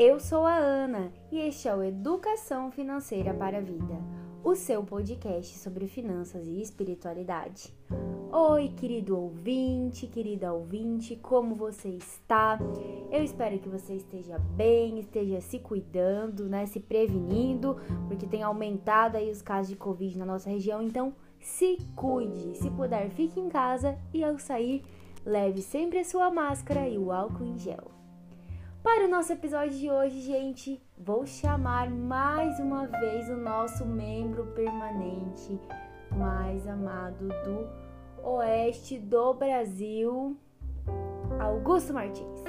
Eu sou a Ana e este é o Educação Financeira para a Vida, o seu podcast sobre finanças e espiritualidade. Oi, querido ouvinte, querida ouvinte, como você está? Eu espero que você esteja bem, esteja se cuidando, né, se prevenindo, porque tem aumentado aí os casos de Covid na nossa região, então se cuide. Se puder, fique em casa e ao sair, leve sempre a sua máscara e o álcool em gel. Para o nosso episódio de hoje, gente, vou chamar mais uma vez o nosso membro permanente mais amado do oeste do Brasil, Augusto Martins.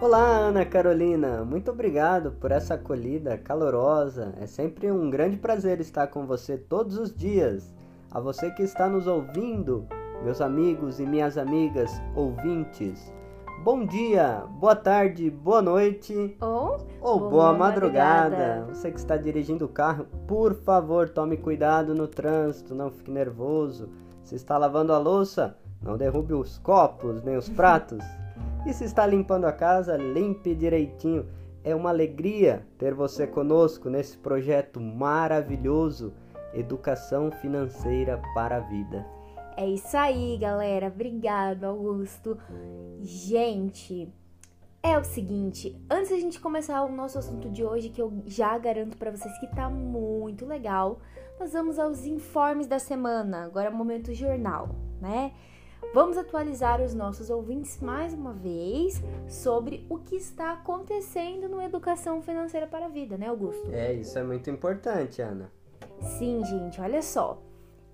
Olá, Ana Carolina. Muito obrigado por essa acolhida calorosa. É sempre um grande prazer estar com você todos os dias. A você que está nos ouvindo, meus amigos e minhas amigas ouvintes. Bom dia, boa tarde, boa noite ou, ou boa, boa madrugada. madrugada. Você que está dirigindo o carro, por favor, tome cuidado no trânsito, não fique nervoso. Se está lavando a louça, não derrube os copos nem os pratos. e se está limpando a casa, limpe direitinho. É uma alegria ter você conosco nesse projeto maravilhoso Educação Financeira para a Vida. É isso aí, galera. Obrigado, Augusto. Gente, é o seguinte, antes da gente começar o nosso assunto de hoje, que eu já garanto para vocês que tá muito legal, nós vamos aos informes da semana. Agora é o momento jornal, né? Vamos atualizar os nossos ouvintes mais uma vez sobre o que está acontecendo no Educação Financeira para a Vida, né, Augusto? É, isso é muito importante, Ana. Sim, gente, olha só.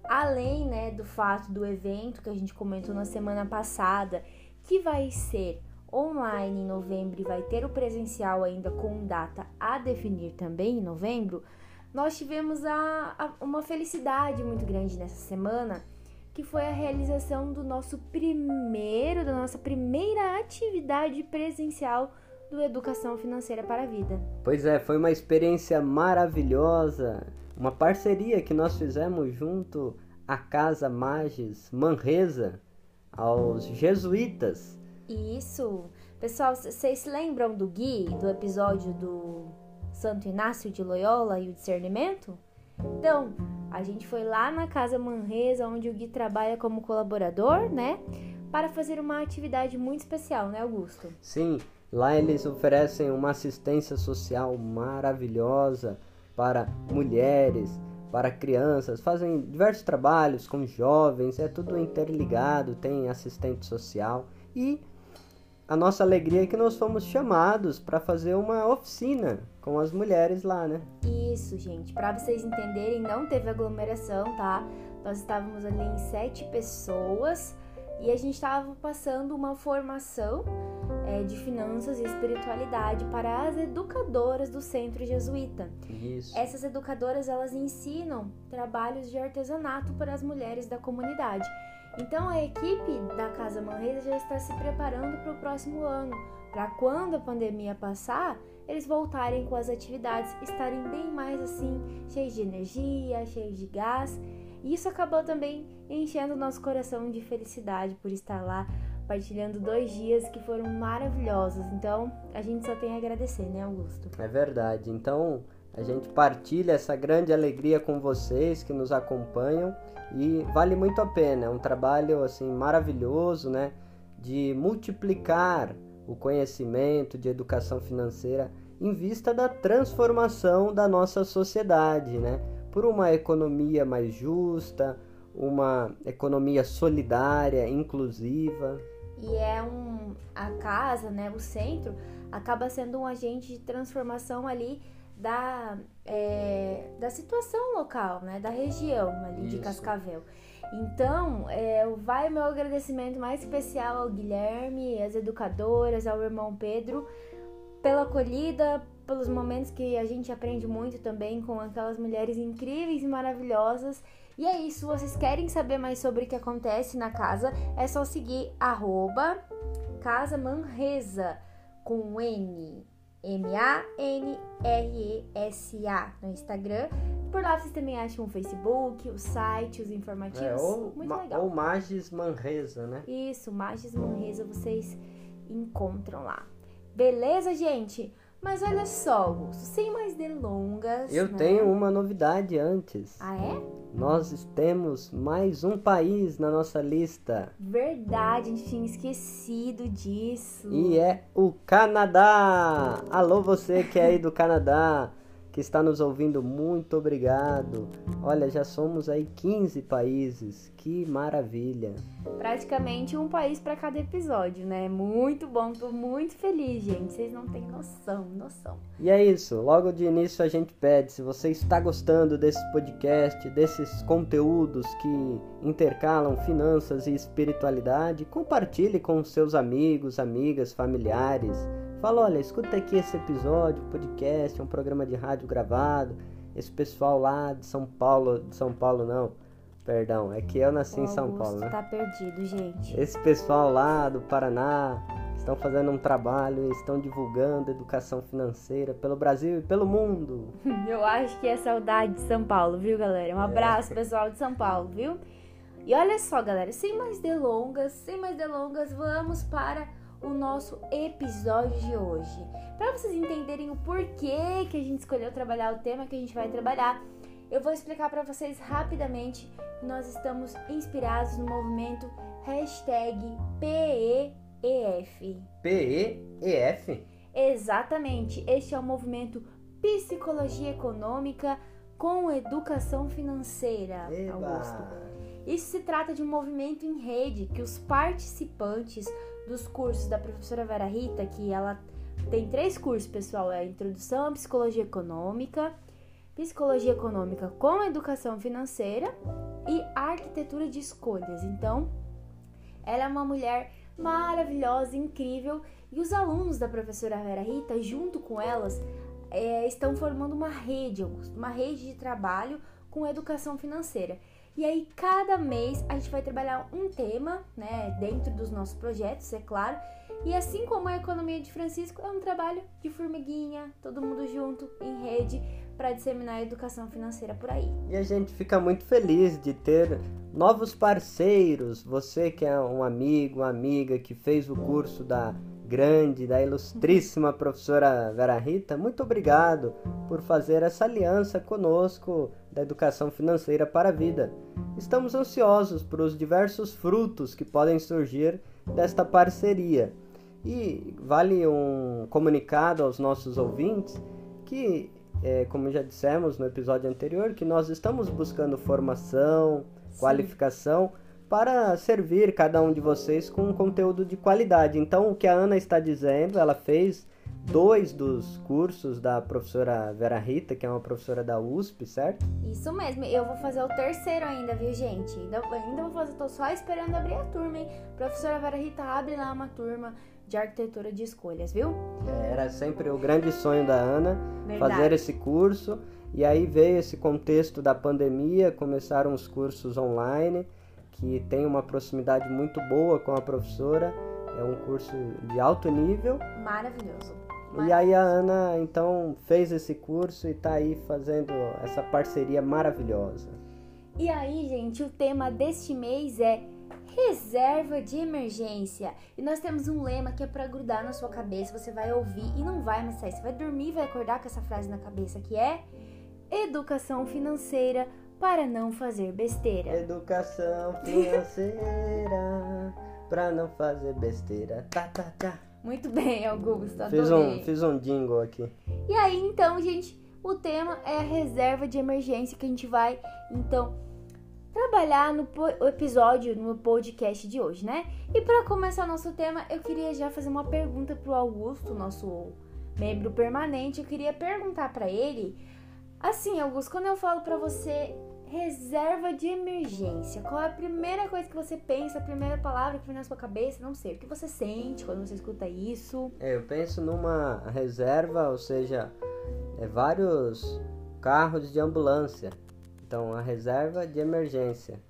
Além né, do fato do evento que a gente comentou na semana passada, que vai ser online em novembro e vai ter o presencial ainda com data a definir também em novembro, nós tivemos a, a, uma felicidade muito grande nessa semana, que foi a realização do nosso primeiro, da nossa primeira atividade presencial do Educação Financeira para a Vida. Pois é, foi uma experiência maravilhosa uma parceria que nós fizemos junto à Casa Magis Manresa, aos jesuítas. Isso. Pessoal, vocês se lembram do Gui, do episódio do Santo Inácio de Loyola e o discernimento? Então, a gente foi lá na Casa Manresa, onde o Gui trabalha como colaborador, né? Para fazer uma atividade muito especial, né, Augusto? Sim, lá eles oferecem uma assistência social maravilhosa para mulheres, para crianças, fazem diversos trabalhos com jovens, é tudo interligado, tem assistente social e a nossa alegria é que nós fomos chamados para fazer uma oficina com as mulheres lá, né? Isso, gente. Para vocês entenderem, não teve aglomeração, tá? Nós estávamos ali em sete pessoas e a gente estava passando uma formação é, de finanças e espiritualidade para as educadoras do centro jesuíta. Isso. Essas educadoras elas ensinam trabalhos de artesanato para as mulheres da comunidade. Então a equipe da Casa Manresa já está se preparando para o próximo ano, para quando a pandemia passar, eles voltarem com as atividades, estarem bem mais assim, cheios de energia, cheios de gás. E isso acabou também enchendo o nosso coração de felicidade por estar lá partilhando dois dias que foram maravilhosos. Então, a gente só tem a agradecer, né, Augusto? É verdade. Então, a gente partilha essa grande alegria com vocês que nos acompanham e vale muito a pena. É um trabalho assim maravilhoso, né, de multiplicar o conhecimento de educação financeira em vista da transformação da nossa sociedade, né? Por uma economia mais justa, uma economia solidária, inclusiva e é um a casa, né, o centro acaba sendo um agente de transformação ali da, é, da situação local, né, da região ali Isso. de Cascavel. Então, é, vai o meu agradecimento mais especial ao Guilherme, às educadoras, ao irmão Pedro, pela acolhida, pelos momentos que a gente aprende muito também com aquelas mulheres incríveis e maravilhosas e é isso, vocês querem saber mais sobre o que acontece na casa, é só seguir arroba Casa Manresa com N. M-A-N-R-E-S-A no Instagram. Por lá vocês também acham o Facebook, o site, os informativos. É, ou, Muito legal. Ou Magis Manresa, né? Isso, Magis Manresa vocês encontram lá. Beleza, gente? Mas olha só, Augusto, sem mais delongas. Eu né? tenho uma novidade antes. Ah, é? Nós temos mais um país na nossa lista. Verdade, a gente tinha esquecido disso. E é o Canadá! Alô, você que é aí do Canadá, que está nos ouvindo, muito obrigado. Olha, já somos aí 15 países. Que maravilha! Praticamente um país para cada episódio, né? Muito bom, tô muito feliz, gente. Vocês não têm noção, noção. E é isso, logo de início a gente pede, se você está gostando desse podcast, desses conteúdos que intercalam finanças e espiritualidade, compartilhe com seus amigos, amigas, familiares. Fala, olha, escuta aqui esse episódio, podcast, é um programa de rádio gravado. Esse pessoal lá de São Paulo, de São Paulo não, perdão, é que eu nasci O em São Paulo, né? tá perdido, gente. Esse pessoal lá do Paraná estão fazendo um trabalho estão divulgando educação financeira pelo Brasil e pelo mundo. Eu acho que é saudade de São Paulo, viu, galera? Um abraço, pessoal de São Paulo, viu? E olha só, galera, sem mais delongas, sem mais delongas, vamos para o nosso episódio de hoje. Para vocês entenderem o porquê que a gente escolheu trabalhar o tema que a gente vai trabalhar, eu vou explicar para vocês rapidamente que nós estamos inspirados no movimento hashtag PEEF. P-E-E-F? Exatamente, este é o movimento Psicologia Econômica com Educação Financeira, Augusto. Eba! Isso se trata de um movimento em rede que os participantes dos cursos da professora Vera Rita, que ela tem três cursos, pessoal, é a Introdução à Psicologia Econômica, Psicologia Econômica com Educação Financeira e Arquitetura de Escolhas. Então, ela é uma mulher maravilhosa, incrível, e os alunos da professora Vera Rita, junto com elas, é, estão formando uma rede, uma rede de trabalho com educação financeira. E aí, cada mês a gente vai trabalhar um tema, né, dentro dos nossos projetos, é claro. E assim como a economia de Francisco, é um trabalho de formiguinha, todo mundo junto, em rede, para disseminar a educação financeira por aí. E a gente fica muito feliz de ter novos parceiros. Você que é um amigo, uma amiga que fez o curso da grande, da ilustríssima professora Vera Rita, muito obrigado por fazer essa aliança conosco da educação financeira para a vida. Estamos ansiosos por os diversos frutos que podem surgir desta parceria. E vale um comunicado aos nossos ouvintes que, é, como já dissemos no episódio anterior, que nós estamos buscando formação, qualificação para servir cada um de vocês com um conteúdo de qualidade. Então, o que a Ana está dizendo, ela fez dois dos cursos da professora Vera Rita, que é uma professora da USP, certo? Isso mesmo, eu vou fazer o terceiro ainda, viu, gente? Ainda, ainda vou fazer, tô só esperando abrir a turma, hein? Professora Vera Rita, abre lá uma turma de arquitetura de escolhas, viu? Era sempre o grande sonho da Ana Verdade. fazer esse curso. E aí veio esse contexto da pandemia, começaram os cursos online, que tem uma proximidade muito boa com a professora. É um curso de alto nível. Maravilhoso. E aí a Ana então fez esse curso e tá aí fazendo essa parceria maravilhosa. E aí, gente, o tema deste mês é reserva de emergência. E nós temos um lema que é para grudar na sua cabeça, você vai ouvir e não vai mais sair. Você vai dormir e vai acordar com essa frase na cabeça que é educação financeira para não fazer besteira. Educação financeira pra não fazer besteira. Tá, tá, tá. Muito bem, Augusto, Fiz um, fiz um jingle aqui. E aí, então, gente, o tema é a reserva de emergência que a gente vai, então, trabalhar no episódio, no podcast de hoje, né? E para começar nosso tema, eu queria já fazer uma pergunta pro Augusto, nosso membro permanente. Eu queria perguntar para ele, assim, Augusto, quando eu falo para você reserva de emergência, qual é a primeira coisa que você pensa, a primeira palavra que vem na sua cabeça? Não sei, o que você sente quando você escuta isso? É, eu penso numa reserva, ou seja, é, vários carros de ambulância. Então, a reserva de emergência.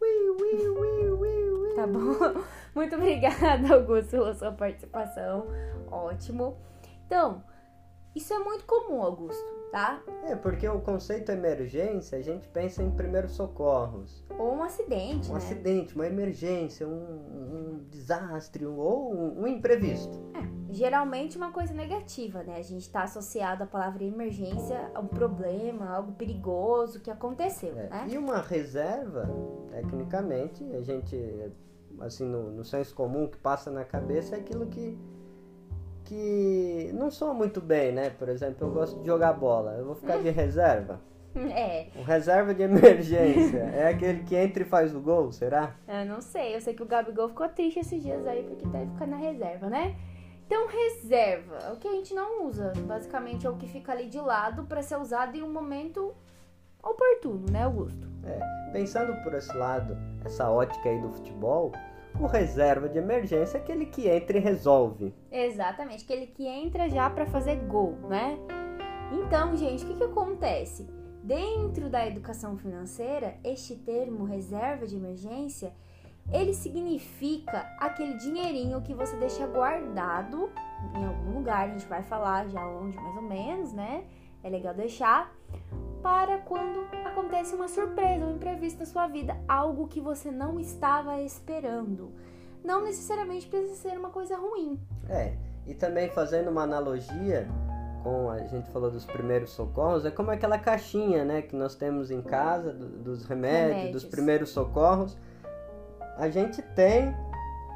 Ui, ui, ui, ui, ui. Tá bom? Muito obrigada, Augusto, pela sua participação. Ótimo. Então, isso é muito comum, Augusto, tá? É, porque o conceito emergência, a gente pensa em primeiros socorros. Ou um acidente, Um né? acidente, uma emergência, um, um desastre ou um, um imprevisto. geralmente uma coisa negativa, né? A gente está associado à palavra emergência a um problema, algo perigoso que aconteceu, É, né? E uma reserva, tecnicamente, a gente, assim, no, no senso comum que passa na cabeça é aquilo que, que não soa muito bem, né? Por exemplo, eu gosto de jogar bola, eu vou ficar de reserva. É, Um reserva de emergência é aquele que entra e faz o gol, será? eu não sei. Eu sei que o Gabigol ficou triste esses dias aí porque deve ficar na reserva, né? Então, reserva é o que a gente não usa. Basicamente é o que fica ali de lado para ser usado em um momento oportuno, né, Augusto? É, pensando por esse lado, essa ótica aí do futebol, o reserva de emergência é aquele que entra e resolve. Exatamente, aquele que entra já para fazer gol, né? Então, gente, o que, que acontece? Dentro da educação financeira, este termo reserva de emergência, ele significa aquele dinheirinho que você deixa guardado em algum lugar, a gente vai falar já onde mais ou menos, né? É legal deixar para quando acontece uma surpresa, um imprevisto na sua vida, algo que você não estava esperando. Não necessariamente precisa ser uma coisa ruim. É, e também fazendo uma analogia com a gente falou dos primeiros socorros, é como aquela caixinha, né, que nós temos em casa do- dos remédios, Remédios. dos primeiros socorros. A gente tem,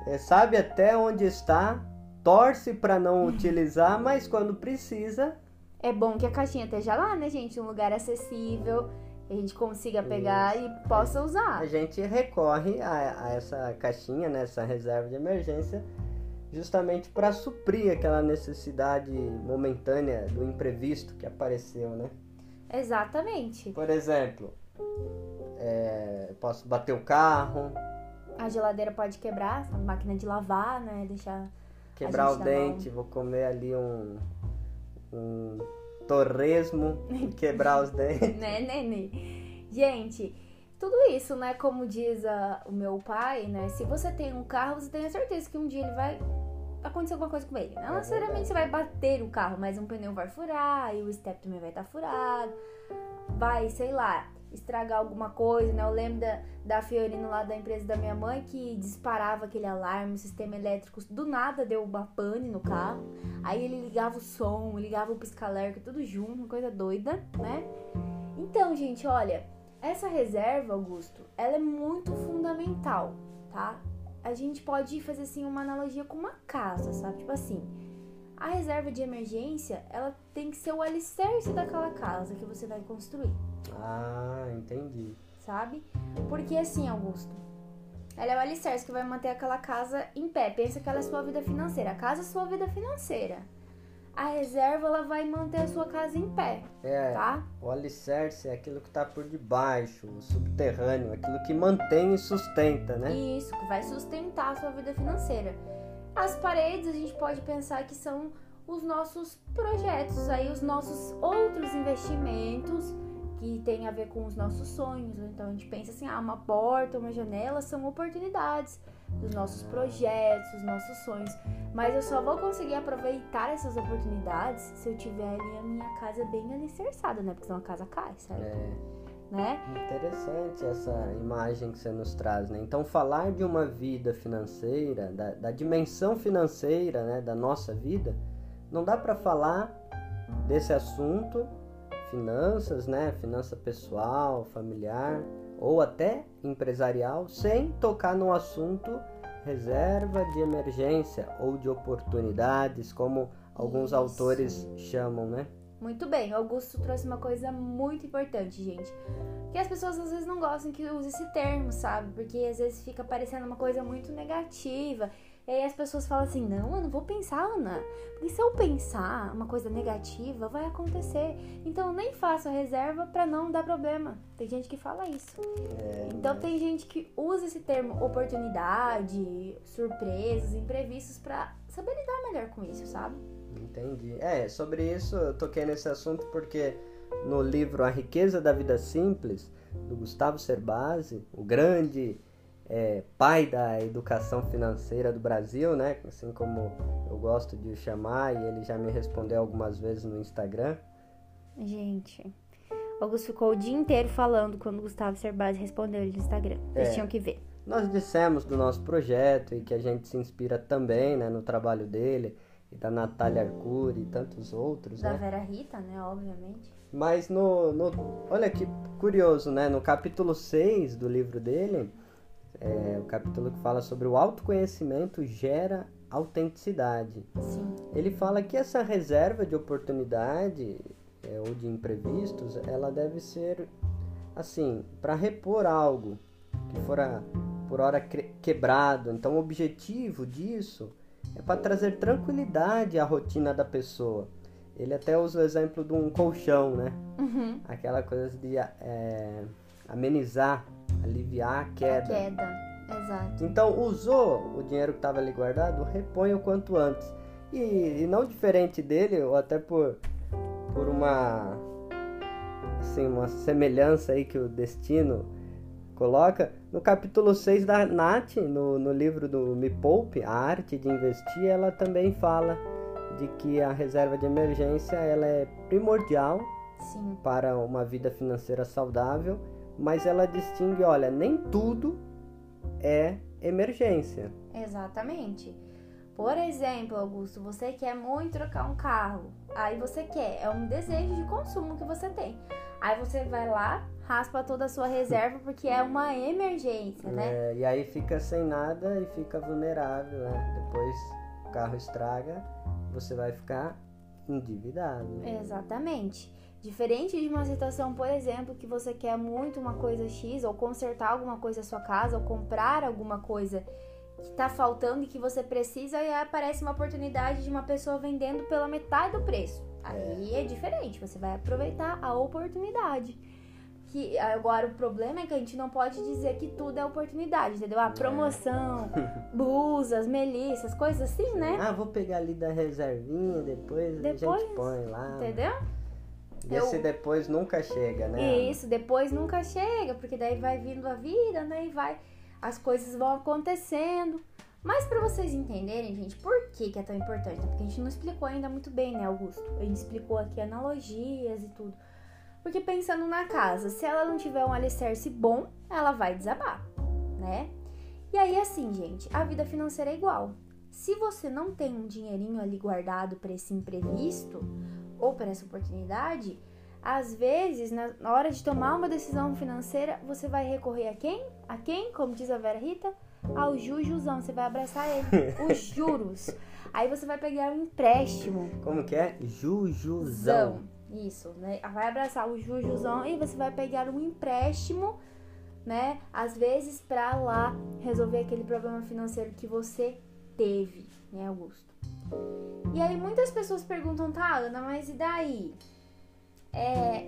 é, sabe até onde está, torce para não utilizar, mas quando precisa, É bom que a caixinha esteja lá, né, gente? Um lugar acessível, que a gente consiga pegar e possa usar. a gente recorre a, a essa caixinha, né, essa reserva de emergência, justamente para suprir aquela necessidade momentânea do imprevisto que apareceu, né? Exatamente. Por exemplo, é, posso bater o carro, A geladeira pode quebrar, a máquina de lavar, né? Deixar. quebrar o dente, vou comer ali um, um torresmo quebrar os dentes. né, Nenê? Gente, tudo isso, né? Como diz a- o meu pai, né? Se você tem um carro, você tem a certeza que um dia ele vai acontecer alguma coisa com ele. Não É necessariamente você vai bater o carro, mas um pneu vai furar e o step também vai estar furado. Vai, sei lá, estragar alguma coisa, né? Eu lembro da, da Fiorino lá da empresa da minha mãe que disparava aquele alarme, o sistema elétrico, do nada deu uma pane no carro. Aí ele ligava o som, ligava o pisca-alerta, tudo junto, coisa doida, né? Então, gente, olha, essa reserva, Augusto, ela é muito fundamental, tá? A gente pode fazer assim uma analogia com uma casa, sabe? Tipo assim, a reserva de emergência, ela tem que ser o alicerce daquela casa que você vai construir, Ah, entendi. sabe? Porque assim, Augusto, ela é o alicerce que vai manter aquela casa em pé. Pensa que ela é sua vida financeira. A casa é sua vida financeira. A reserva, ela vai manter a sua casa em pé, É, tá? o alicerce é aquilo que está por debaixo, o subterrâneo, aquilo que mantém e sustenta, né? Isso, que vai sustentar a sua vida financeira. As paredes a gente pode pensar que são os nossos projetos, aí os nossos outros investimentos que tem a ver com os nossos sonhos. Então a gente pensa assim, ah, uma porta, uma janela são oportunidades dos nossos projetos, dos nossos sonhos. Mas eu só vou conseguir aproveitar essas oportunidades se eu tiver ali a minha casa bem alicerçada, né? Porque senão a casa cai, certo? É Né? interessante essa imagem que você nos traz, né? Então, falar de uma vida financeira, da, da dimensão financeira, né, da nossa vida, não dá para falar desse assunto, finanças, né, finança pessoal, familiar ou até empresarial, sem tocar no assunto reserva de emergência ou de oportunidades, como alguns Isso. autores chamam, né? Muito bem, o Augusto trouxe uma coisa muito importante, gente. Que as pessoas às vezes não gostam que use esse termo, sabe? Porque às vezes fica parecendo uma coisa muito negativa. E aí as pessoas falam assim: não, eu não vou pensar, Ana. Porque se eu pensar uma coisa negativa, vai acontecer. Então eu nem faço a reserva pra não dar problema. Tem gente que fala isso. Então tem gente que usa esse termo oportunidade, surpresas, imprevistos pra saber lidar melhor com isso, sabe? Entendi. É, sobre isso eu toquei nesse assunto porque no livro A Riqueza da Vida Simples, do Gustavo Cerbasi, o grande é, pai da educação financeira do Brasil, né? Assim como eu gosto de o chamar, e ele já me respondeu algumas vezes no Instagram. Gente, o Augusto ficou o dia inteiro falando quando o Gustavo Cerbasi respondeu ele no Instagram. Vocês É. tinham que ver. Nós dissemos do nosso projeto e que a gente se inspira também né, no trabalho dele. E da Natália Arcuri e tantos outros, Da né? Vera Rita, né? Obviamente. Mas no, no. Olha que curioso, né? No capítulo 6 do livro dele, é, o capítulo que fala sobre o autoconhecimento gera autenticidade. Sim. Ele fala que essa reserva de oportunidade é, ou de imprevistos, ela deve ser assim, para repor algo que fora por hora quebrado. Então, o objetivo disso é para trazer tranquilidade à rotina da pessoa. Ele até usa o exemplo de um colchão, né? Uhum. Aquela coisa de é, amenizar, aliviar a queda. Queda. Exato. Então, usou o dinheiro que estava ali guardado, repõe o quanto antes. E, e não diferente dele, ou até por, por uma, assim, uma semelhança aí que o destino coloca, no capítulo 6 da Nath, no, no livro do Me Poupe, A Arte de Investir, ela também fala de que a reserva de emergência ela é primordial Sim. para uma vida financeira saudável, mas ela distingue, olha, nem tudo é emergência. Exatamente. Por exemplo, Augusto, você quer muito trocar um carro. Aí você quer, é um desejo de consumo que você tem. Aí você vai lá, raspa toda a sua reserva porque é uma emergência, né? É, e aí fica sem nada e fica vulnerável, né? Depois o carro estraga, você vai ficar endividado. né? Exatamente. Diferente de uma situação, por exemplo, que você quer muito uma coisa X, ou consertar alguma coisa na sua casa, ou comprar alguma coisa que tá faltando e que você precisa, e aí aparece uma oportunidade de uma pessoa vendendo pela metade do preço. Aí é, diferente, você vai aproveitar a oportunidade. Que agora o problema é que a gente não pode dizer que tudo é oportunidade, entendeu? A promoção, blusas, melissas, coisas assim, né? Ah, vou pegar ali da reservinha, depois, a Depois, gente põe lá. Entendeu? E esse Eu- depois nunca chega, né? Isso, depois nunca chega, porque daí vai vindo a vida, né? E vai, as coisas vão acontecendo. Mas pra vocês entenderem, gente, por que, que é tão importante? né? Porque a gente não explicou ainda muito bem, né, Augusto? A gente explicou aqui analogias e tudo. Porque pensando na casa, se ela não tiver um alicerce bom, ela vai desabar, né? E aí, assim, gente, a vida financeira é igual. Se você não tem um dinheirinho ali guardado para esse imprevisto ou para essa oportunidade, às vezes, na hora de tomar uma decisão financeira, você vai recorrer a quem? A quem? Como diz a Vera Rita? Ao jujuzão. Você vai abraçar ele. Os juros. Aí você vai pegar um empréstimo. Como que é? Jujuzão. Isso, né? Vai abraçar o jujuzão e você vai pegar um empréstimo, né? Às vezes pra lá resolver aquele problema financeiro que você teve, né, Augusto? E aí muitas pessoas perguntam, tá, Ana, mas e daí? É,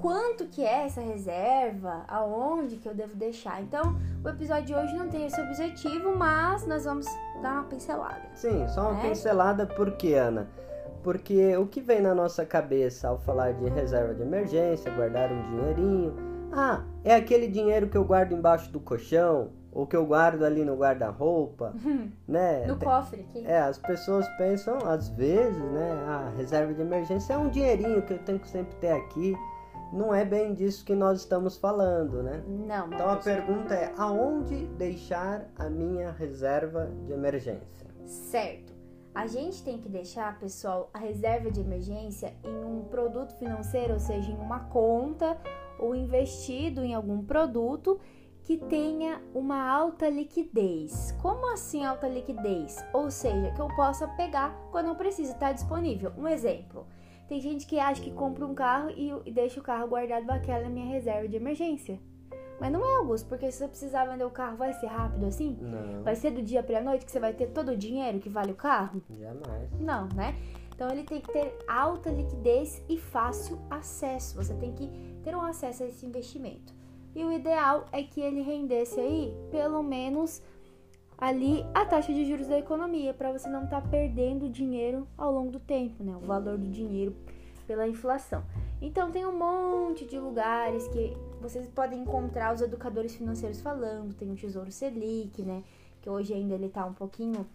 quanto que é essa reserva? Aonde que eu devo deixar? Então, o episódio de hoje não tem esse objetivo, mas nós vamos dar uma pincelada. Sim, só uma É? pincelada, por quê, Ana? Porque o que vem na nossa cabeça ao falar de reserva de emergência, guardar um dinheirinho, ah, é aquele dinheiro que eu guardo embaixo do colchão, ou que eu guardo ali no guarda-roupa, né? No cofre aqui. É, as pessoas pensam, às vezes, né, a reserva de emergência é um dinheirinho que eu tenho que sempre ter aqui. Não é bem disso que nós estamos falando, né? Não, Então a pergunta é: aonde deixar a minha reserva de emergência? Certo. A gente tem que deixar, pessoal, a reserva de emergência em um produto financeiro, ou seja, em uma conta ou investido em algum produto que tenha uma alta liquidez. Como assim alta liquidez? Ou seja, que eu possa pegar quando eu preciso, está disponível. Um exemplo. Tem gente que acha que compra um carro e, deixa o carro guardado naquela minha reserva de emergência. Mas não é, Augusto, porque se você precisar vender o carro, vai ser rápido assim? Não, Vai ser do dia pra noite que você vai ter todo o dinheiro que vale o carro? jamais. Não, né? Então ele tem que ter alta liquidez e fácil acesso. Você tem que ter um acesso a esse investimento. E o ideal é que ele rendesse aí pelo menos ali a taxa de juros da economia, para você não estar perdendo dinheiro ao longo do tempo, né? O valor do dinheiro pela inflação. Então tem um monte de lugares que vocês podem encontrar os educadores financeiros falando, tem o Tesouro Selic, né? Que hoje ainda ele tá um pouquinho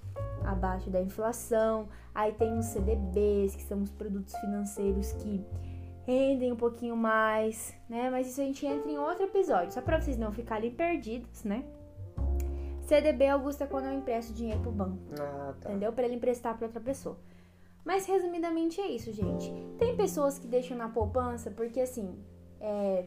abaixo da inflação. Aí tem os CDBs, que são os produtos financeiros que rendem um pouquinho mais, né? Mas isso a gente entra em outro episódio, só para vocês não ficarem perdidos, né? CDB, Augusto, é quando eu empresto dinheiro pro banco, Ah, tá. entendeu? Para ele emprestar para outra pessoa. Mas resumidamente é isso, gente. Tem pessoas que deixam na poupança porque assim, é,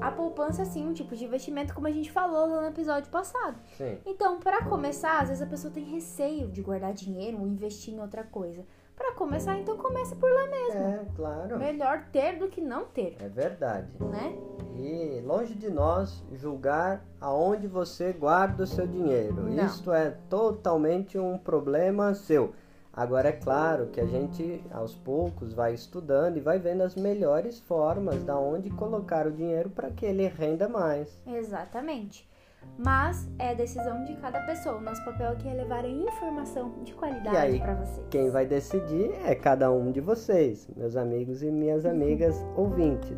a poupança, assim, um tipo de investimento, como a gente falou no episódio passado. Sim. Então, para começar, às vezes a pessoa tem receio de guardar dinheiro ou investir em outra coisa. Para começar, então começa por lá mesmo. É, claro. Melhor ter do que não ter, É verdade. né? E longe de nós julgar aonde você guarda o seu dinheiro. Não. Isto é totalmente um problema seu. Agora é claro que a gente aos poucos vai estudando e vai vendo as melhores formas da onde colocar o dinheiro para que ele renda mais. Exatamente. Mas é decisão de cada pessoa. O nosso papel aqui é levar a informação de qualidade para vocês. Quem vai decidir é cada um de vocês, meus amigos e minhas amigas ouvintes.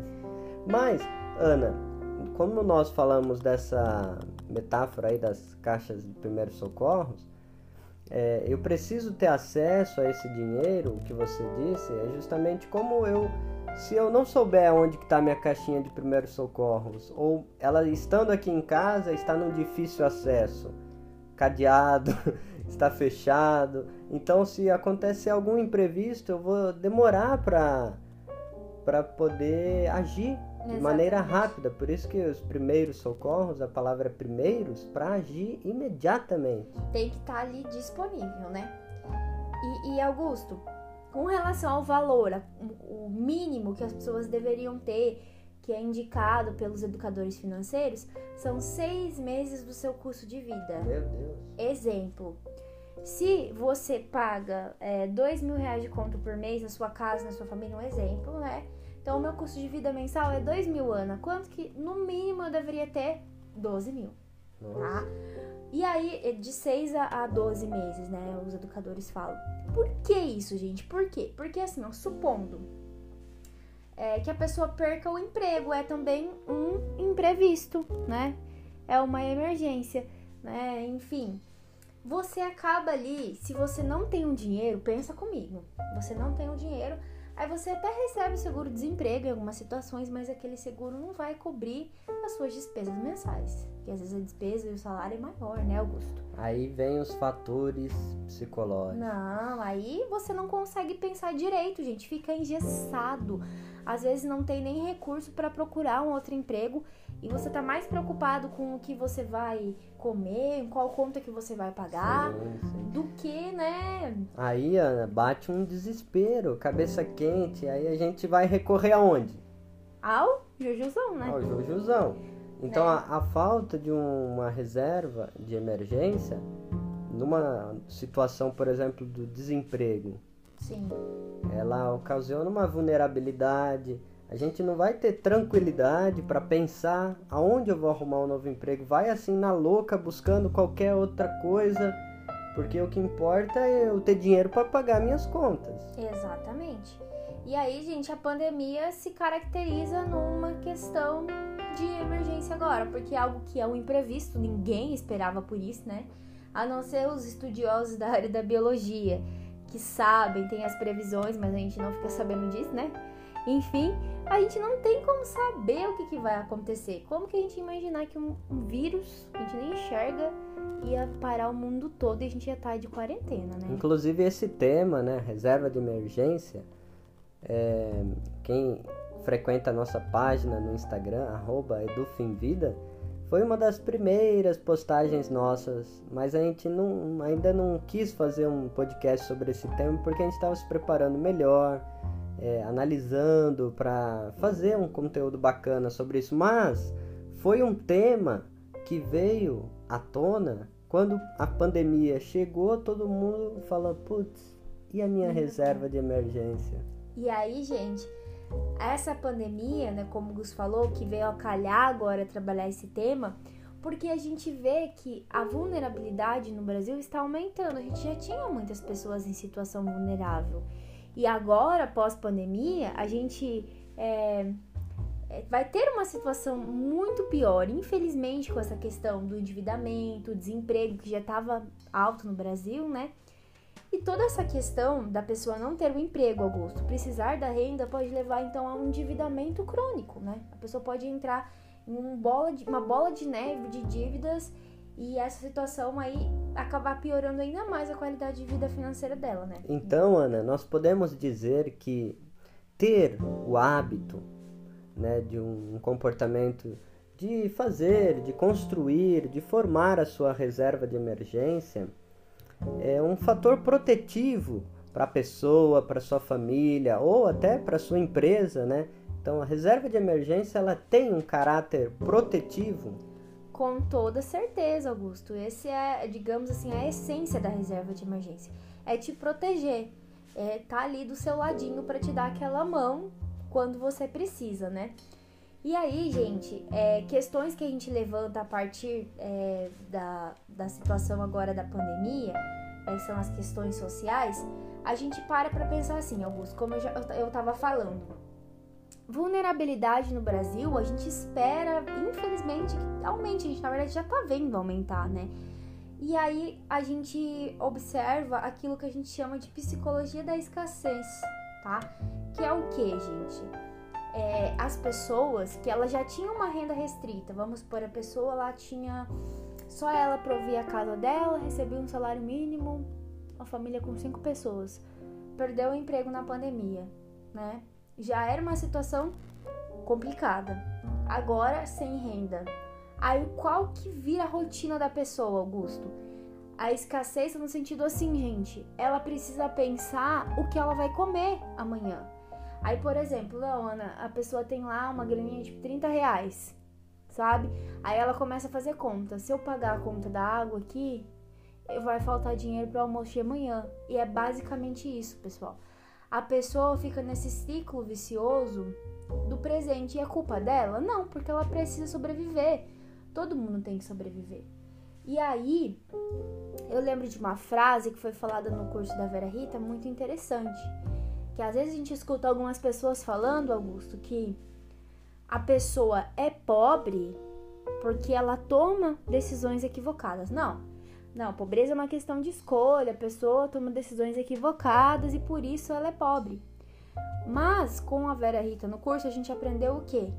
Mas, Ana, como nós falamos dessa metáfora aí das caixas de primeiros socorros, é, eu preciso ter acesso a esse dinheiro, o que você disse, é justamente como eu, se eu não souber onde está minha caixinha de primeiros socorros, ou ela estando aqui em casa está num difícil acesso, cadeado, está fechado, então se acontecer algum imprevisto, eu vou demorar para para poder agir de maneira Exatamente. rápida. Por isso que os primeiros socorros, a palavra é primeiros, para agir imediatamente. Tem que estar ali disponível, né? E, e, Augusto, com relação ao valor, a- o mínimo que as pessoas deveriam ter, que é indicado pelos educadores financeiros, são seis meses do seu custo de vida. Meu Deus. Exemplo, se você paga é, dois mil reais de conta por mês na sua casa, na sua família, um exemplo, né? Então, o meu custo de vida mensal é dois mil, Ana. Quanto que, no mínimo, eu deveria ter? 12 mil, tá? E aí, é de 6 a a 12 meses, né? Os educadores falam. Por que isso, gente? Por quê? Porque, assim, ó, supondo é, que a pessoa perca o emprego, é também um imprevisto, né? É uma emergência, né? Enfim, você acaba ali, se você não tem um dinheiro, pensa comigo, você não tem um dinheiro, aí você até recebe o seguro-desemprego em algumas situações, mas aquele seguro não vai cobrir as suas despesas mensais, porque às vezes a despesa e o salário é maior, né, Augusto? Aí vem os fatores psicológicos. Não, aí você não consegue pensar direito, gente, fica engessado. Às vezes não tem nem recurso para procurar um outro emprego e você tá mais preocupado com o que você vai comer, qual conta que você vai pagar, Sim, sim. do que, né? Aí, Ana, bate um desespero, cabeça quente, aí a gente vai recorrer aonde? Ao Jujuzão, né? Ao Jujuzão. Então, É. a, a falta de um- uma reserva de emergência, numa situação, por exemplo, do desemprego, Sim. ela ocasiona uma vulnerabilidade. A gente não vai ter tranquilidade para pensar aonde eu vou arrumar um novo emprego. Vai assim na louca buscando qualquer outra coisa, porque o que importa é eu ter dinheiro para pagar minhas contas. Exatamente. E aí, gente, a pandemia se caracteriza numa questão de emergência agora, porque é algo que é um imprevisto, ninguém esperava por isso, né? A não ser os estudiosos da área da biologia, que sabem, tem as previsões, mas a gente não fica sabendo disso, né? Enfim, a gente não tem como saber o que, que vai acontecer. Como que a gente imaginar que um, um vírus que a gente nem enxerga ia parar o mundo todo e a gente ia estar de quarentena, né? Inclusive esse tema, né, reserva de emergência, é, quem frequenta a nossa página no Instagram, arroba edufimvida, foi uma das primeiras postagens nossas, mas a gente não, ainda não quis fazer um podcast sobre esse tema porque a gente estava se preparando melhor, é, analisando para fazer um conteúdo bacana sobre isso. Mas foi um tema que veio à tona quando a pandemia chegou, todo mundo falou, putz, e a minha Uhum. reserva de emergência? E aí, gente, essa pandemia, né, como o Gus falou, que veio a calhar agora trabalhar esse tema, porque a gente vê que a vulnerabilidade no Brasil está aumentando. A gente já tinha muitas pessoas em situação vulnerável. E agora, pós-pandemia, a gente é, é, vai ter uma situação muito pior, infelizmente, com essa questão do endividamento, desemprego, que já estava alto no Brasil, né? E toda essa questão da pessoa não ter o emprego, Augusto, precisar da renda pode levar então a um endividamento crônico, né? A pessoa pode entrar em um bola de, uma bola de neve de dívidas e essa situação aí acabar piorando ainda mais a qualidade de vida financeira dela, né? Então, Ana, nós podemos dizer que ter o hábito né, de um comportamento de fazer, de construir, de formar a sua reserva de emergência é um fator protetivo para a pessoa, para sua família ou até para sua empresa, né? Então a reserva de emergência ela tem um caráter protetivo. Com toda certeza, Augusto. Esse é, digamos assim, a essência da reserva de emergência. É te proteger. É tá ali do seu ladinho para te dar aquela mão quando você precisa, né? E aí, gente, é, questões que a gente levanta a partir é, da, da situação agora da pandemia, é, são as questões sociais, a gente para para pensar assim, Augusto, como eu, já, eu, tava falando. Vulnerabilidade no Brasil, a gente espera, infelizmente, que aumente. A gente, na verdade, já tá vendo aumentar, né? E aí a gente observa aquilo que a gente chama de psicologia da escassez, tá? Que é o que, gente? É, as pessoas que ela já tinha uma renda restrita, vamos supor, a pessoa lá tinha só ela provia a casa dela, recebia um salário mínimo, uma família com cinco pessoas, perdeu o emprego na pandemia, né? Já era uma situação complicada. Agora sem renda. Aí qual que vira a rotina da pessoa, Augusto? A escassez no sentido assim, gente, ela precisa pensar o que ela vai comer amanhã. Aí, por exemplo, não, Ana, a pessoa tem lá uma graninha de 30 reais, sabe? Aí ela começa a fazer conta. Se eu pagar a conta da água aqui, vai faltar dinheiro para o almoço de amanhã. E é basicamente isso, pessoal. A pessoa fica nesse ciclo vicioso do presente e é culpa dela? Não, porque ela precisa sobreviver. Todo mundo tem que sobreviver. E aí, eu lembro de uma frase que foi falada no curso da Vera Rita, muito interessante que às vezes a gente escuta algumas pessoas falando, Augusto, que a pessoa é pobre porque ela toma decisões equivocadas. Não. Não, pobreza é uma questão de escolha, a pessoa toma decisões equivocadas e por isso ela é pobre. Mas com a Vera Rita no curso a gente aprendeu o quê?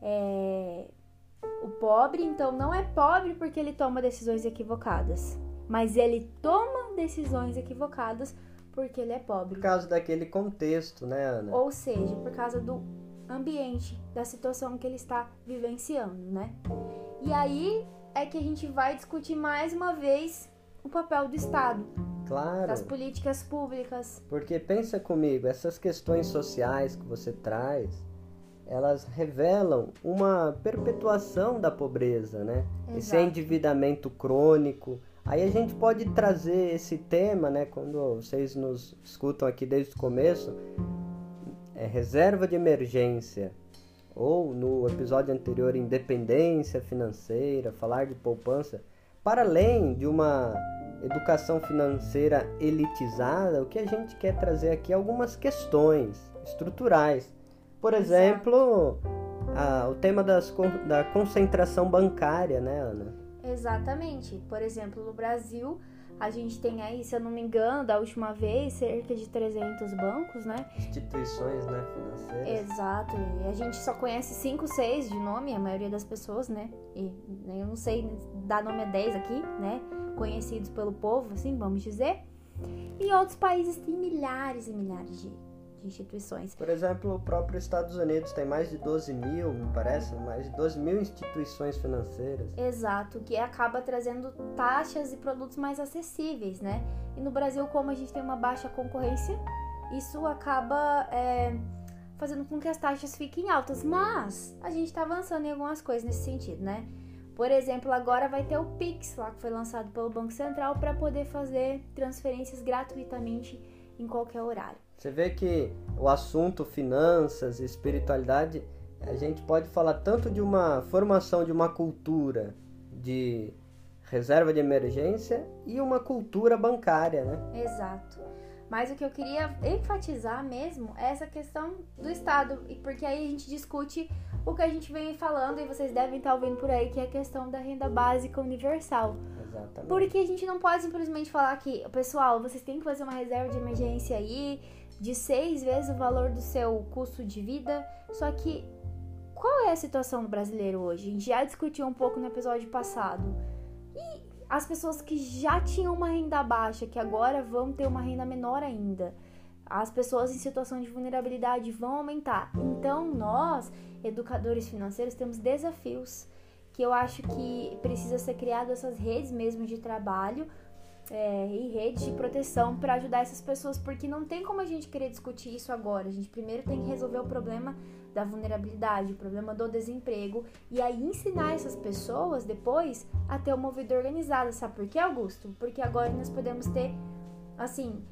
É... O pobre, então, não é pobre porque ele toma decisões equivocadas, mas ele toma decisões equivocadas porque ele é pobre. Por causa daquele contexto, né, Ana? Ou seja, por causa do ambiente, da situação que ele está vivenciando, né? E aí é que a gente vai discutir mais uma vez o papel do Estado. Claro. Das políticas públicas. Porque pensa comigo, essas questões sociais que você traz, elas revelam uma perpetuação da pobreza, né? Exato. Esse endividamento crônico, Aí a gente pode trazer esse tema, né, quando vocês nos escutam aqui desde o começo, é reserva de emergência, ou no episódio anterior, independência financeira, falar de poupança, para além de uma educação financeira elitizada, o que a gente quer trazer aqui é algumas questões estruturais. Por exemplo, a, o tema das, da concentração bancária, né, Ana? Exatamente. Por exemplo, no Brasil, a gente tem aí, se eu não me engano, da última vez, cerca de 300 bancos, né? Instituições, né, financeiras. Exato. E a gente só conhece 5, 6 de nome, a maioria das pessoas, né? E eu não sei dar nome a 10 aqui, né? Conhecidos pelo povo, assim, vamos dizer. E outros países têm milhares e milhares de de instituições. Por exemplo, o próprio Estados Unidos tem mais de 12 mil, me parece, mais de 12 mil instituições financeiras. Exato, que acaba trazendo taxas e produtos mais acessíveis, né? E no Brasil, como a gente tem uma baixa concorrência, isso acaba é, fazendo com que as taxas fiquem altas. Mas a gente está avançando em algumas coisas nesse sentido, né? Por exemplo, agora vai ter o Pix lá que foi lançado pelo Banco Central para poder fazer transferências gratuitamente em qualquer horário. Você vê que o assunto finanças e espiritualidade, a gente pode falar tanto de uma formação de uma cultura de reserva de emergência e uma cultura bancária, né? Exato. Mas o que eu queria enfatizar mesmo é essa questão do Estado, porque aí a gente discute o que a gente vem falando e vocês devem estar ouvindo por aí, que é a questão da renda básica universal. Exatamente. Porque a gente não pode simplesmente falar que, pessoal, vocês têm que fazer uma reserva de emergência aí de seis vezes o valor do seu custo de vida. Só que qual é a situação do brasileiro hoje? A gente já discutiu um pouco no episódio passado. E as pessoas que já tinham uma renda baixa, que agora vão ter uma renda menor ainda. As pessoas em situação de vulnerabilidade vão aumentar. Então, nós, educadores financeiros, temos desafios que eu acho que precisa ser criado essas redes mesmo de trabalho é, e redes de proteção para ajudar essas pessoas, porque não tem como a gente querer discutir isso agora. A gente primeiro tem que resolver o problema da vulnerabilidade, o problema do desemprego, e aí ensinar essas pessoas depois a ter uma vida organizada. Sabe por quê, Augusto? Porque agora nós podemos ter, assim,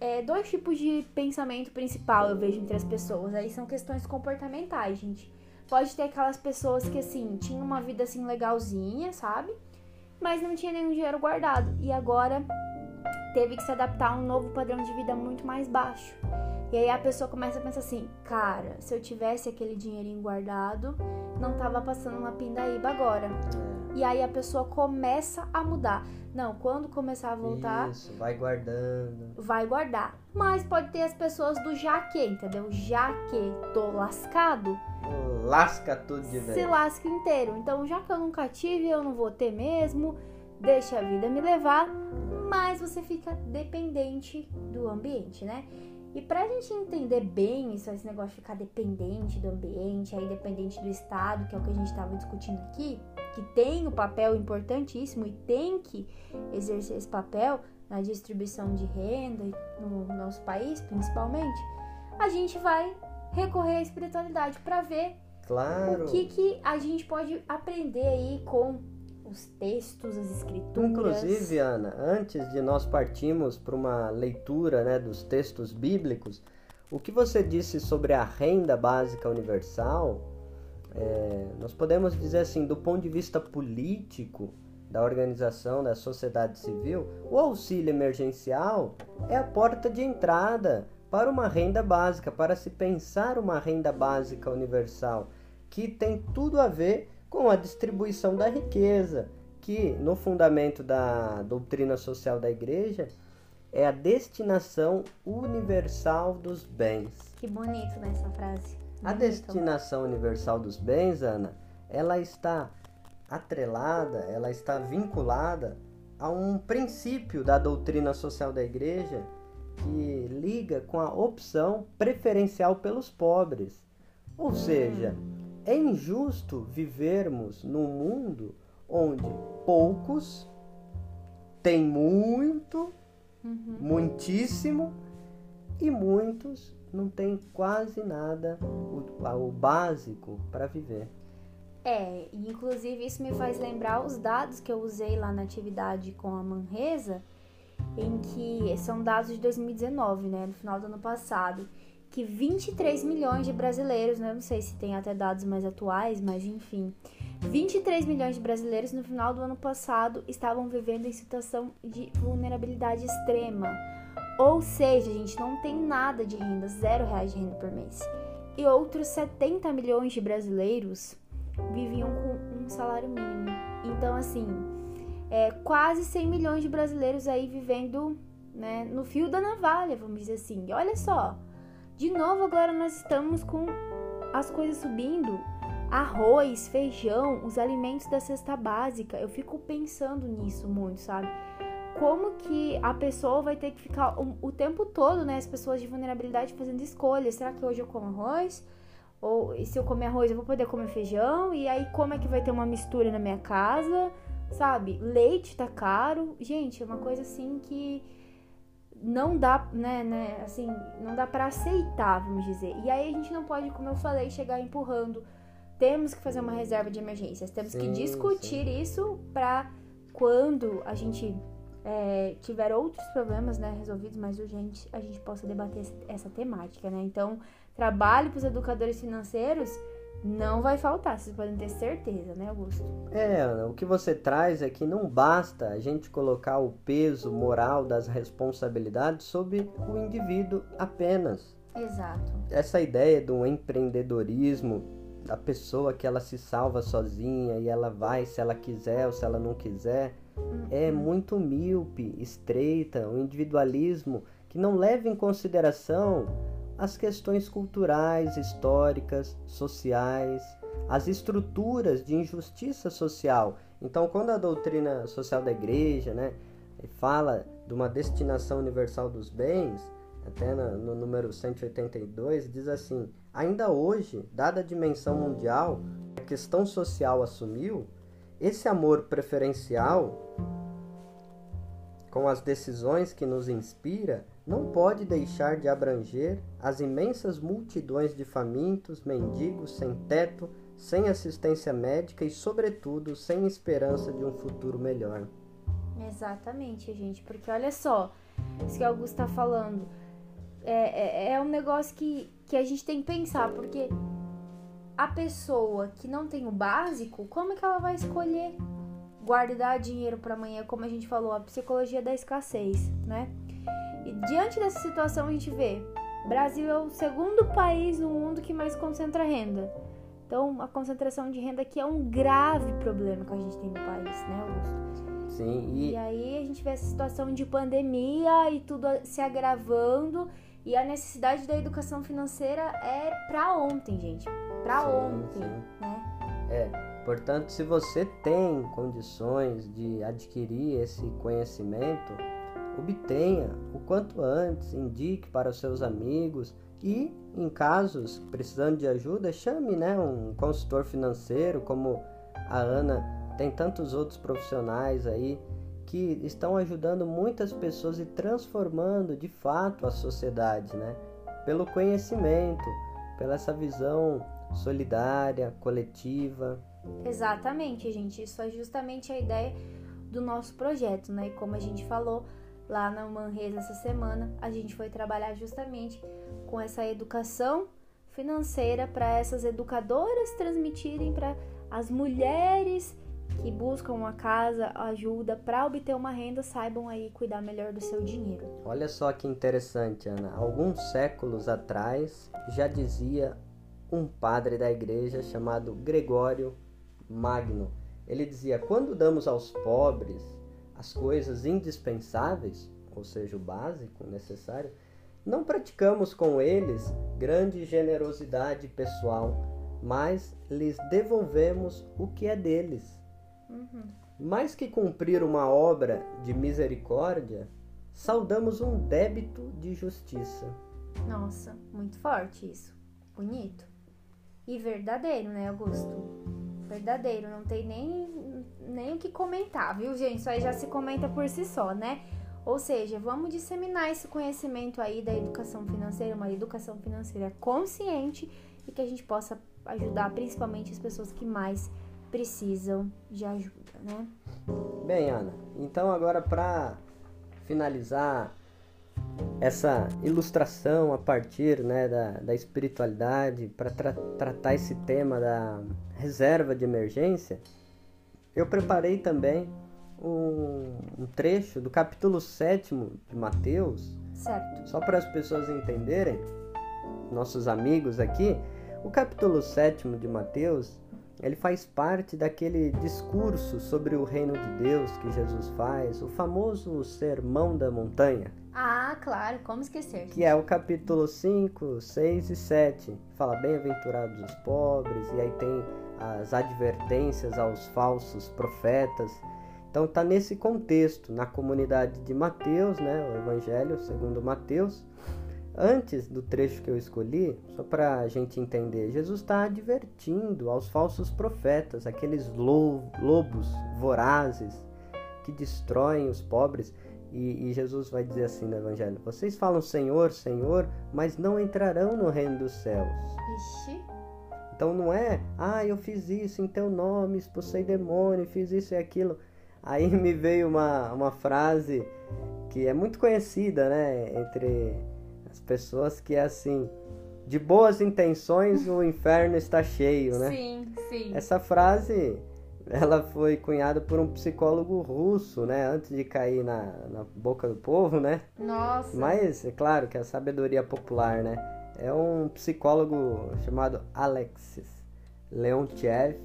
é, dois tipos de pensamento principal eu vejo entre as pessoas. Aí são questões comportamentais, gente. Pode ter aquelas pessoas que, assim, tinham uma vida, assim, legalzinha, sabe? Mas não tinha nenhum dinheiro guardado. E agora teve que se adaptar a um novo padrão de vida muito mais baixo. E aí a pessoa começa a pensar assim, cara, se eu tivesse aquele dinheirinho guardado, não tava passando uma pindaíba agora. É. E aí a pessoa começa a mudar. Não, quando começar a voltar. Isso, vai guardando. Vai guardar. Mas pode ter as pessoas do já que, entendeu? Já que tô lascado lasca tudo de vez. Se lasca inteiro. Então, já que eu nunca tive, eu não vou ter mesmo. Deixa a vida me levar, mas você fica dependente do ambiente, né? E pra gente entender bem isso, esse negócio de ficar dependente do ambiente, aí dependente do Estado, que é o que a gente estava discutindo aqui, que tem o um papel importantíssimo e tem que exercer esse papel na distribuição de renda no nosso país, principalmente, a gente vai recorrer à espiritualidade para ver claro. o que, que a gente pode aprender aí com os textos, as escrituras. Inclusive, Ana, antes de nós partirmos para uma leitura né, dos textos bíblicos, o que você disse sobre a renda básica universal, é, nós podemos dizer assim, do ponto de vista político, da organização da sociedade civil, o auxílio emergencial é a porta de entrada para uma renda básica, para se pensar uma renda básica universal, que tem tudo a ver com a distribuição da riqueza, que no fundamento da doutrina social da igreja é a destinação universal dos bens. Que bonito nessa né, frase. A destinação universal dos bens, Ana, ela está atrelada, ela está vinculada a um princípio da doutrina social da igreja que liga com a opção preferencial pelos pobres. Ou seja, é injusto vivermos num mundo onde poucos têm muito, uhum. muitíssimo, e muitos não têm quase nada, o, o básico para viver. É, inclusive isso me faz lembrar os dados que eu usei lá na atividade com a Manresa, em que são dados de 2019, né, no final do ano passado, que 23 milhões de brasileiros, né, não sei se tem até dados mais atuais, mas enfim, 23 milhões de brasileiros no final do ano passado estavam vivendo em situação de vulnerabilidade extrema. Ou seja, a gente não tem nada de renda, zero reais de renda por mês. E outros 70 milhões de brasileiros viviam com um salário mínimo. Então, assim, é, quase 100 milhões de brasileiros aí vivendo né, no fio da navalha, vamos dizer assim. E olha só, de novo agora nós estamos com as coisas subindo. Arroz, feijão, os alimentos da cesta básica. Eu fico pensando nisso muito, sabe? Como que a pessoa vai ter que ficar o, o tempo todo, né? As pessoas de vulnerabilidade fazendo escolhas. Será que hoje eu como arroz? Ou se eu comer arroz, eu vou poder comer feijão? E aí, como é que vai ter uma mistura na minha casa? sabe? Leite tá caro. Gente, é uma coisa assim que não dá, né, né, assim, não dá para aceitar, vamos dizer. E aí a gente não pode, como eu falei, chegar empurrando. Temos que fazer uma reserva de emergências, temos sim, que discutir sim. isso para quando a gente é, tiver outros problemas, né, resolvidos mais urgentes, a gente possa debater essa, essa temática, né? Então, trabalho para os educadores financeiros não vai faltar, vocês podem ter certeza, né, Augusto? É, o que você traz é que não basta a gente colocar o peso moral das responsabilidades sobre o indivíduo apenas. Exato. Essa ideia do empreendedorismo, da pessoa que ela se salva sozinha e ela vai se ela quiser ou se ela não quiser, uhum. é muito míope, estreita, o um individualismo que não leva em consideração as questões culturais, históricas, sociais, as estruturas de injustiça social. Então, quando a doutrina social da igreja né, fala de uma destinação universal dos bens, até no, número 182, diz assim: ainda hoje, dada a dimensão mundial, a questão social assumiu, esse amor preferencial com as decisões que nos inspira, não pode deixar de abranger as imensas multidões de famintos, mendigos, sem teto, sem assistência médica e, sobretudo, sem esperança de um futuro melhor. Exatamente, gente, porque olha só, isso que o Augusto está falando é, é, é um negócio que, que a gente tem que pensar, porque a pessoa que não tem o básico, como é que ela vai escolher guardar dinheiro para amanhã, como a gente falou, a psicologia da escassez, né? E diante dessa situação a gente vê, Brasil é o segundo país no mundo que mais concentra renda. Então, a concentração de renda aqui é um grave problema que a gente tem no país, né, Augusto? Sim, e... e aí a gente vê essa situação de pandemia e tudo se agravando e a necessidade da educação financeira é para ontem, gente. Para ontem, sim. né? É. Portanto, se você tem condições de adquirir esse conhecimento, obtenha o quanto antes, indique para os seus amigos e, em casos precisando de ajuda, chame né, um consultor financeiro, como a Ana, tem tantos outros profissionais aí que estão ajudando muitas pessoas e transformando de fato a sociedade, né? Pelo conhecimento, pela essa visão solidária, coletiva. Exatamente, gente. Isso é justamente a ideia do nosso projeto, né? E como a gente falou lá na Manresa essa semana, a gente foi trabalhar justamente com essa educação financeira para essas educadoras transmitirem para as mulheres que buscam uma casa, ajuda para obter uma renda, saibam aí cuidar melhor do seu dinheiro. Olha só que interessante, Ana. Alguns séculos atrás já dizia um padre da igreja chamado Gregório Magno. Ele dizia: quando damos aos pobres as coisas indispensáveis, ou seja, o básico necessário, não praticamos com eles grande generosidade pessoal, mas lhes devolvemos o que é deles Uhum. Mais que cumprir uma obra de misericórdia, saudamos um débito de justiça. Nossa, muito forte isso. Bonito. E verdadeiro, né, Augusto? Verdadeiro, não tem nem, nem o que comentar, viu, gente? Isso aí já se comenta por si só, né? Ou seja, vamos disseminar esse conhecimento aí da educação financeira, uma educação financeira consciente e que a gente possa ajudar principalmente as pessoas que mais precisam de ajuda, né? Bem, Ana, então agora para finalizar essa ilustração a partir né, da, da espiritualidade, para tra tratar esse tema da reserva de emergência, eu preparei também um, um trecho do capítulo 7 de Mateus. Certo. Só para as pessoas entenderem, nossos amigos aqui, o capítulo 7 de Mateus ele faz parte daquele discurso sobre o reino de Deus que Jesus faz, o famoso Sermão da Montanha. Ah, claro, como esquecer? Que é o capítulo 5, 6 e 7. Fala bem-aventurados os pobres, e aí tem as advertências aos falsos profetas. Então tá nesse contexto, na comunidade de Mateus, né, o Evangelho segundo Mateus, Antes do trecho que eu escolhi, só para a gente entender, Jesus está advertindo aos falsos profetas, aqueles lobos vorazes que destroem os pobres. E, e, Jesus vai dizer assim no Evangelho: Vocês falam Senhor, Senhor, mas não entrarão no reino dos céus. Ixi. Então não é, ah, eu fiz isso em teu nome, expulsei demônio, fiz isso e aquilo. Aí me veio uma, uma frase que é muito conhecida, né, entre as pessoas que é assim, de boas intenções o inferno está cheio, né? Sim, sim. Essa frase, ela foi cunhada por um psicólogo russo, né? Antes de cair na, na boca do povo, né? Nossa. Mas, é claro que é a sabedoria popular, né? É um psicólogo chamado Alexis Leontiev,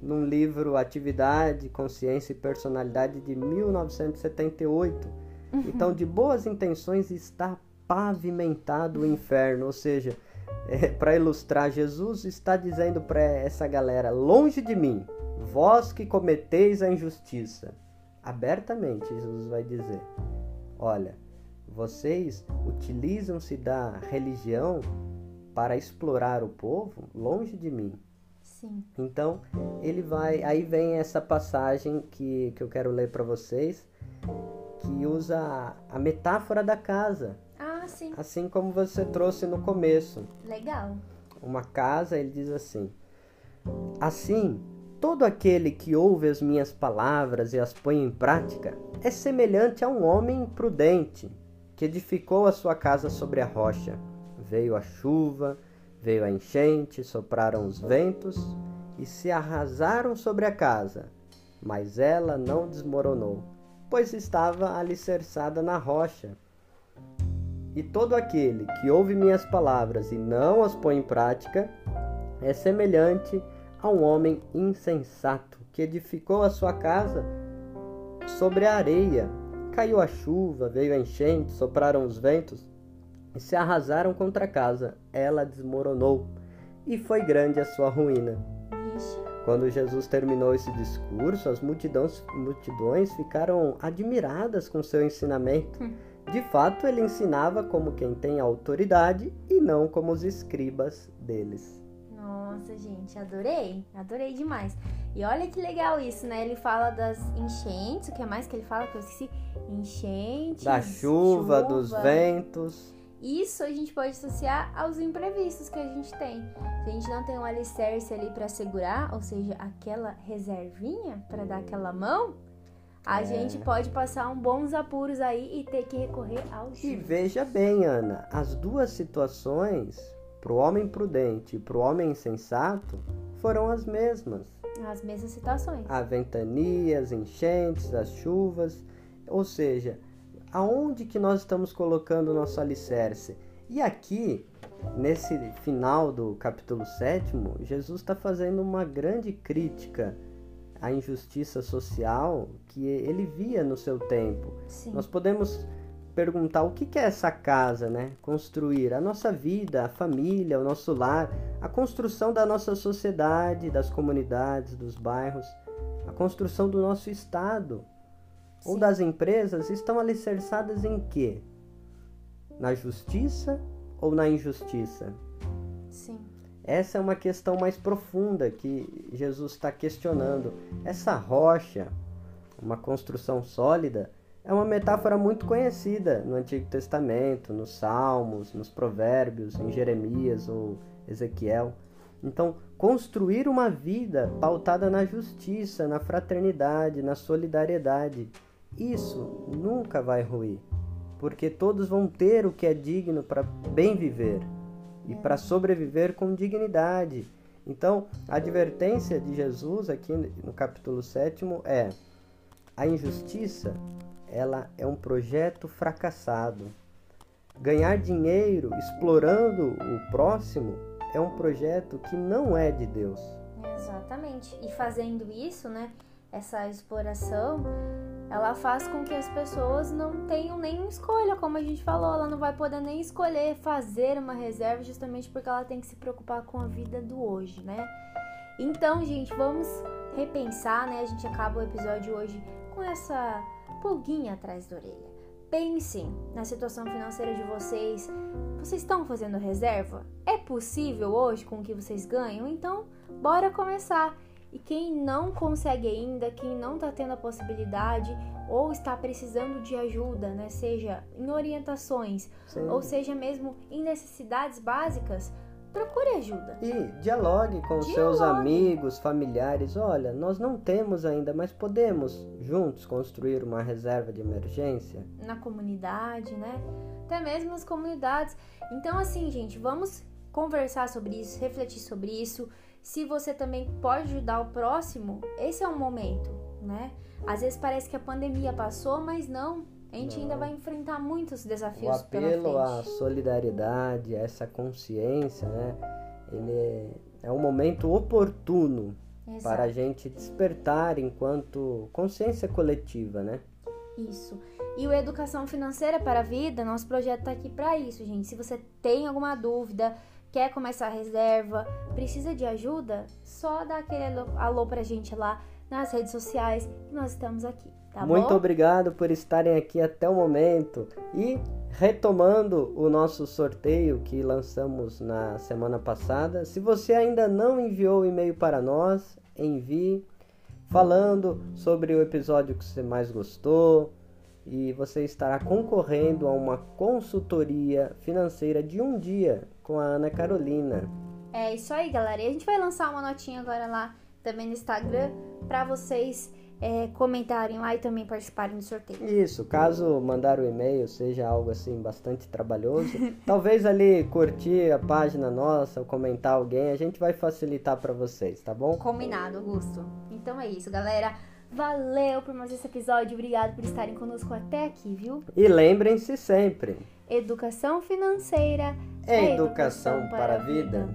num livro Atividade, Consciência e Personalidade de 1978. Então, de boas intenções está pavimentado o inferno, ou seja, é, para ilustrar, Jesus está dizendo para essa galera: longe de mim, vós que cometeis a injustiça. Abertamente, Jesus vai dizer: olha, vocês utilizam-se da religião para explorar o povo longe de mim. Sim. Então, ele vai. Aí vem essa passagem que, que eu quero ler para vocês, que usa a metáfora da casa. Ah, sim. Assim como você trouxe no começo. Legal. Uma casa, ele diz assim: Assim, todo aquele que ouve as minhas palavras e as põe em prática é semelhante a um homem prudente que edificou a sua casa sobre a rocha. Veio a chuva, veio a enchente, sopraram os ventos e se arrasaram sobre a casa, mas ela não desmoronou, pois estava alicerçada na rocha. E todo aquele que ouve minhas palavras e não as põe em prática é semelhante a um homem insensato que edificou a sua casa sobre a areia Caiu a chuva, veio a enchente, sopraram os ventos e se arrasaram contra a casa. Ela desmoronou e foi grande a sua ruína. Quando Jesus terminou esse discurso, as multidões, multidões ficaram admiradas com seu ensinamento. Hum. De fato, ele ensinava como quem tem autoridade e não como os escribas deles. Nossa, gente, adorei, adorei demais. E olha que legal isso, né? Ele fala das enchentes, o que é mais que ele fala que eu esqueci? Enchentes. Da chuva, chuva, dos ventos. Isso a gente pode associar aos imprevistos que a gente tem. Se a gente não tem um alicerce ali para segurar, ou seja, aquela reservinha para dar aquela mão, a é. gente pode passar um bons apuros aí e ter que recorrer ao E veja bem, Ana, as duas situações, para o homem prudente e para o homem insensato, foram as mesmas. As mesmas situações. A ventania, as enchentes, as chuvas. Ou seja, aonde que nós estamos colocando o nosso alicerce? E aqui, nesse final do capítulo 7, Jesus está fazendo uma grande crítica à injustiça social que ele via no seu tempo. Sim. Nós podemos perguntar o que é essa casa, né? Construir a nossa vida, a família, o nosso lar, a construção da nossa sociedade, das comunidades, dos bairros, a construção do nosso estado Sim. ou das empresas estão alicerçadas em quê? Na justiça ou na injustiça? Sim. Essa é uma questão mais profunda que Jesus está questionando. Essa rocha, uma construção sólida, é uma metáfora muito conhecida no Antigo Testamento, nos Salmos, nos Provérbios, em Jeremias ou Ezequiel. Então, construir uma vida pautada na justiça, na fraternidade, na solidariedade, isso nunca vai ruir, porque todos vão ter o que é digno para bem viver e para sobreviver com dignidade. Então, a advertência de Jesus aqui no capítulo 7 é: a injustiça ela é um projeto fracassado. Ganhar dinheiro explorando o próximo é um projeto que não é de Deus. Exatamente. E fazendo isso, né, essa exploração, ela faz com que as pessoas não tenham nem escolha, como a gente falou, ela não vai poder nem escolher fazer uma reserva justamente porque ela tem que se preocupar com a vida do hoje, né? Então, gente, vamos repensar, né? A gente acaba o episódio hoje com essa pulguinha atrás da orelha. Pensem na situação financeira de vocês. Vocês estão fazendo reserva? É possível hoje com o que vocês ganham? Então, bora começar. E quem não consegue ainda, quem não está tendo a possibilidade ou está precisando de ajuda, né? Seja em orientações Sim. ou seja mesmo em necessidades básicas, procure ajuda. E dialogue com dialogue. seus amigos, familiares. Olha, nós não temos ainda, mas podemos juntos construir uma reserva de emergência. Na comunidade, né? Até mesmo nas comunidades. Então, assim, gente, vamos conversar sobre isso, refletir sobre isso. Se você também pode ajudar o próximo, esse é o momento, né? Às vezes parece que a pandemia passou, mas não. A gente não. ainda vai enfrentar muitos desafios o apelo à solidariedade, a essa consciência, né? Ele é, é um momento oportuno Exato. para a gente despertar enquanto consciência coletiva, né? Isso. E o Educação Financeira para a Vida, nosso projeto está aqui para isso, gente. Se você tem alguma dúvida, quer começar a reserva, precisa de ajuda, só dá aquele alô, alô pra gente lá nas redes sociais que nós estamos aqui, tá Muito bom? obrigado por estarem aqui até o momento e retomando o nosso sorteio que lançamos na semana passada. Se você ainda não enviou o e-mail para nós, envie falando sobre o episódio que você mais gostou e você estará concorrendo a uma consultoria financeira de um dia com a Ana Carolina. É isso aí, galera. E a gente vai lançar uma notinha agora lá também no Instagram para vocês é, comentarem lá e também participarem do sorteio. Isso, caso mandar o e-mail seja algo assim bastante trabalhoso, talvez ali curtir a página nossa ou comentar alguém, a gente vai facilitar para vocês, tá bom? Combinado, Augusto. Então é isso, galera. Valeu por mais esse episódio. Obrigado por estarem conosco até aqui, viu? E lembrem-se sempre, Educação financeira é educação para a vida.